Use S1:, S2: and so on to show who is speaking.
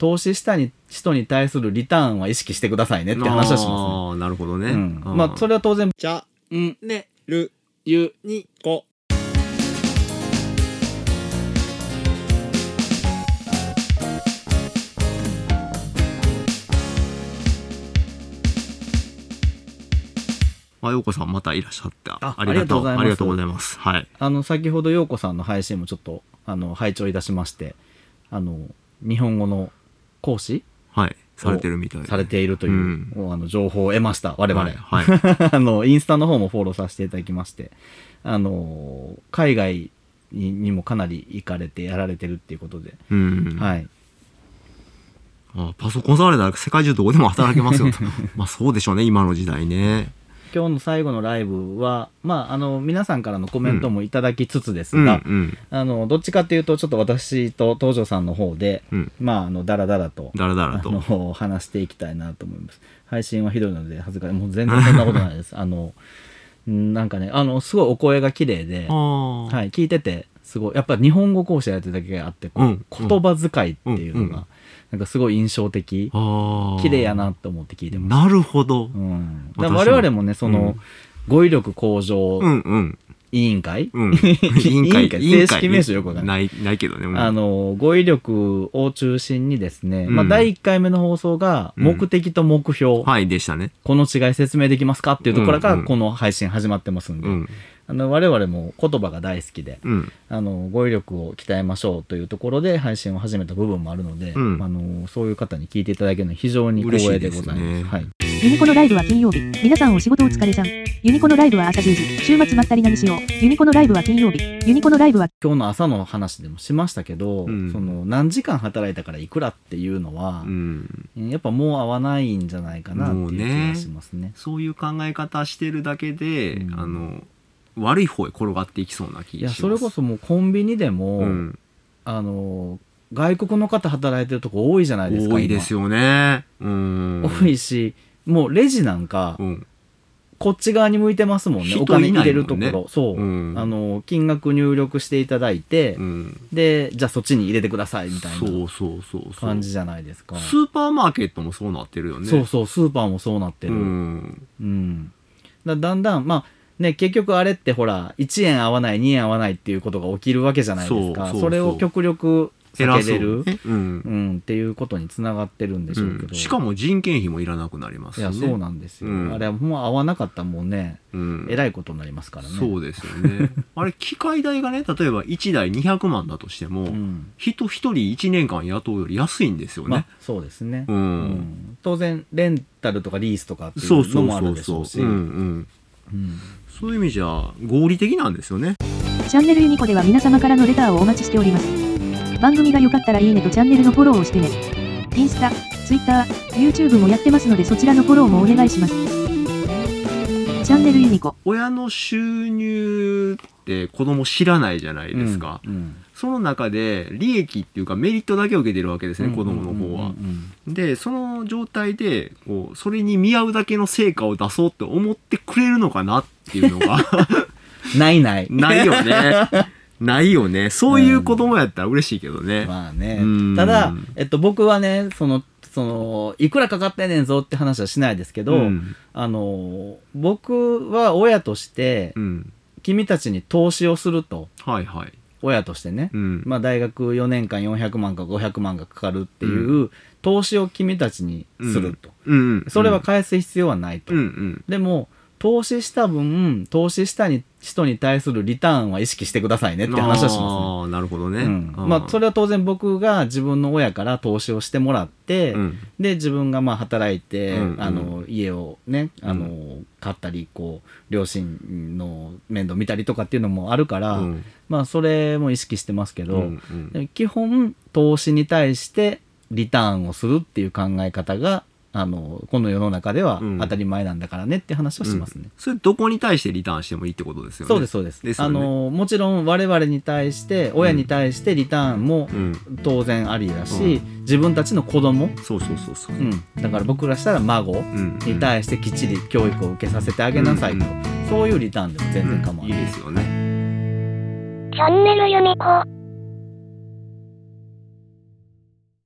S1: 投資したに人に対するリターンは意識してくださいねって話はしますね。
S2: ああ、なるほどね。
S1: うん、まあそれは当然、
S2: じゃ、
S1: うん、
S2: ね、る、
S1: ゆ、
S2: に、こ。あ、ようこさんまたいらっしゃって。
S1: あ
S2: ありがとう。
S1: ありがとうございます。
S2: はい。
S1: あの、先ほど陽子さんの配信もちょっと、あの、拝聴いたしまして、あの、日本語の講師？
S2: はい。されてるみたいで。
S1: されているという、
S2: うん
S1: あの情報を得ました、我々。
S2: はい。はい。
S1: あの、インスタの方もフォローさせていただきまして、あの、海外ににもかなり行かれてやられてるっていうことで、
S2: うん。
S1: はい。
S2: あパソコン触れたら世界中どこでも働けますよと。まあそうでしょうね、今の時代ね。
S1: 今日の最後のライブは、まあ、あの、皆さんからのコメントもいただきつつです
S2: うん、
S1: が、
S2: うん。
S1: あの、どっちかっていうと、ちょっと私と東條さんの方で、
S2: うん。
S1: まあ、あの、だらだらと、
S2: だらだらと。
S1: あの、話していきたいなと思います。配信はひどいので恥ずかしい。もう全然そんなことないです。あの、んなんかね、あの、すごいお声が綺麗で。はい、聞いてて、すごい、やっぱ日本語講師やってるだけあって、こう
S2: うん
S1: 言葉遣いっていうの
S2: うんうん
S1: が、なんかすごい印象的、
S2: ああ。
S1: 綺麗やなと思って聞いてます。
S2: なるほど
S1: う。ん、我々もね、その、
S2: うん
S1: 語彙力向上
S2: うんうん。
S1: 委員会、
S2: うん。委員会。
S1: 委員会正式名称よくわかんな
S2: ない。ないけどね。うん
S1: あの、語彙力を中心にですね、まあ、
S2: うん
S1: 第1回目の放送が、
S2: うん
S1: 目的と目標、
S2: はい、でしたね。
S1: この違い説明できますかっていうところから、
S2: うんうん
S1: この配信始まってますんで、
S2: うん。
S1: あの、我々も言葉が大好きで、
S2: うん。
S1: あの、語彙力を鍛えましょうというところで配信を始めた部分もあるので、
S2: うん
S1: あの、そういう方に聞いていただけるのは非常に光栄でございます。
S2: 嬉しいですね
S1: はい。
S3: ユニコのライブは金曜日。皆さんお仕事お疲れさん。ユニコのライブは朝10時。週末まったり何しよう。ユニコのライブは金曜日。ユニコのライブは
S1: 今日の朝の話でもしましたけど、
S2: うん
S1: その、何時間働いたからいくらっていうのは
S2: う、ん。
S1: やっぱもう合わないんじゃないかなっていう気がしますね。
S2: そういう考え方してるだけで、
S1: うん
S2: あの、悪い方へ転がっていきそうな気
S1: いや、
S2: がします。
S1: それこそもうコンビニでも、
S2: うん。
S1: あの、外国の方働いてるとこ多いじゃないですか。
S2: 多いですよね。うん。
S1: 今多いし、もうレジなんか、
S2: うん。
S1: こっち側に向いてますもんね。
S2: 人
S1: お金入れるところ。そう、
S2: うん
S1: あの、金額入力していただいて、
S2: うん。
S1: で、じゃあそっちに入れてくださいみたいな
S2: そうそうそうそう。
S1: 感じじゃないですか。
S2: スーパーマーケットもそうなってるよね。
S1: そうそう、スーパーもそうなって
S2: う
S1: る。
S2: ん。
S1: うん。だだんだん、まあ、ね、結局あれってほら、1円合わない、2円合わないっていうことが起きるわけじゃないですか。
S2: そ
S1: れを極力避けれる、
S2: 偉そうね
S1: うん、っていうことにつながってるんでしょうけど。
S2: うん。しかも人件費もいらなくなります
S1: いや。そうなんですよ。
S2: うん
S1: あれはもう合わなかったらもうね、
S2: うん。
S1: えらいことになりますからね。
S2: そうですよね。あれ、機械代がね、例えば1台200万だとしても、
S1: うん。
S2: 人一人1年間雇うより安いんですよね。
S1: まあ、そうですね。当然、レンタルとかリースとかってい
S2: そう
S1: のもあ。るでしょし。
S2: うんうん。
S1: うん
S2: そういう意味じゃ、合理的なんですよね。
S3: チャンネルユニコでは皆様からのレターをお待ちしております。番組が良かったらいいねとチャンネルのフォローをしてね。インスタ、ツイッター、YouTube もやってますのでそちらのフォローもお願いします。チャンネルユニコ。
S2: 親の収入って子供知らないじゃないですか。
S1: うん
S2: その中で利益っていうかメリットだけを受けてるわけですね、子供の方は。
S1: うん
S2: で、その状態で、こう、それに見合うだけの成果を出そうって思ってくれるのかなっていうのが、
S1: ないない。
S2: ないよね。ないよね。そういう子供やったら嬉しいけどね。
S1: まあね
S2: うん。
S1: ただ、えっと、僕はね、その、その、いくらかかってんねんぞって話はしないですけど、
S2: うん。
S1: あの、僕は親として
S2: う、ん。
S1: 君たちに投資をすると、
S2: はいはい。
S1: 親としてね、
S2: うん。
S1: まあ大学4年間400万か500万がかかるっていう、投資を君たちにすると。それは返す必要はないと。でも、投資した分、投資したに人に対するリターンは意識してくださいねって話はしますね。
S2: ああ、なるほどね。
S1: うん、まあそれは当然僕が自分の親から投資をしてもらって、
S2: うん。
S1: で自分がまあ働いて、
S2: うんうん。
S1: あの家をねあの、買ったりこう両親の面倒見たりとかっていうのもあるから、
S2: うん。
S1: まあそれも意識してますけど、
S2: うんうん。
S1: で基本投資に対してリターンをするっていう考え方があのこの世の中では
S2: うん。
S1: 当たり前なんだからねって話をしますね。
S2: うん。それどこに対してリターンしてもいいってことですよね。
S1: そうですそうです。
S2: ですよね。
S1: あのもちろん我々に対して親に対してリターンも
S2: うん。
S1: 当然ありだし、自分たちの子供、
S2: そうそうそうそう。
S1: うん、だから僕らしたら孫
S2: うん。
S1: に対してきっちり教育を受けさせてあげなさいと、
S2: うん。
S1: そういうリターンでも全然構わない、
S2: うんいいですよね。
S4: チャンネルユニコ。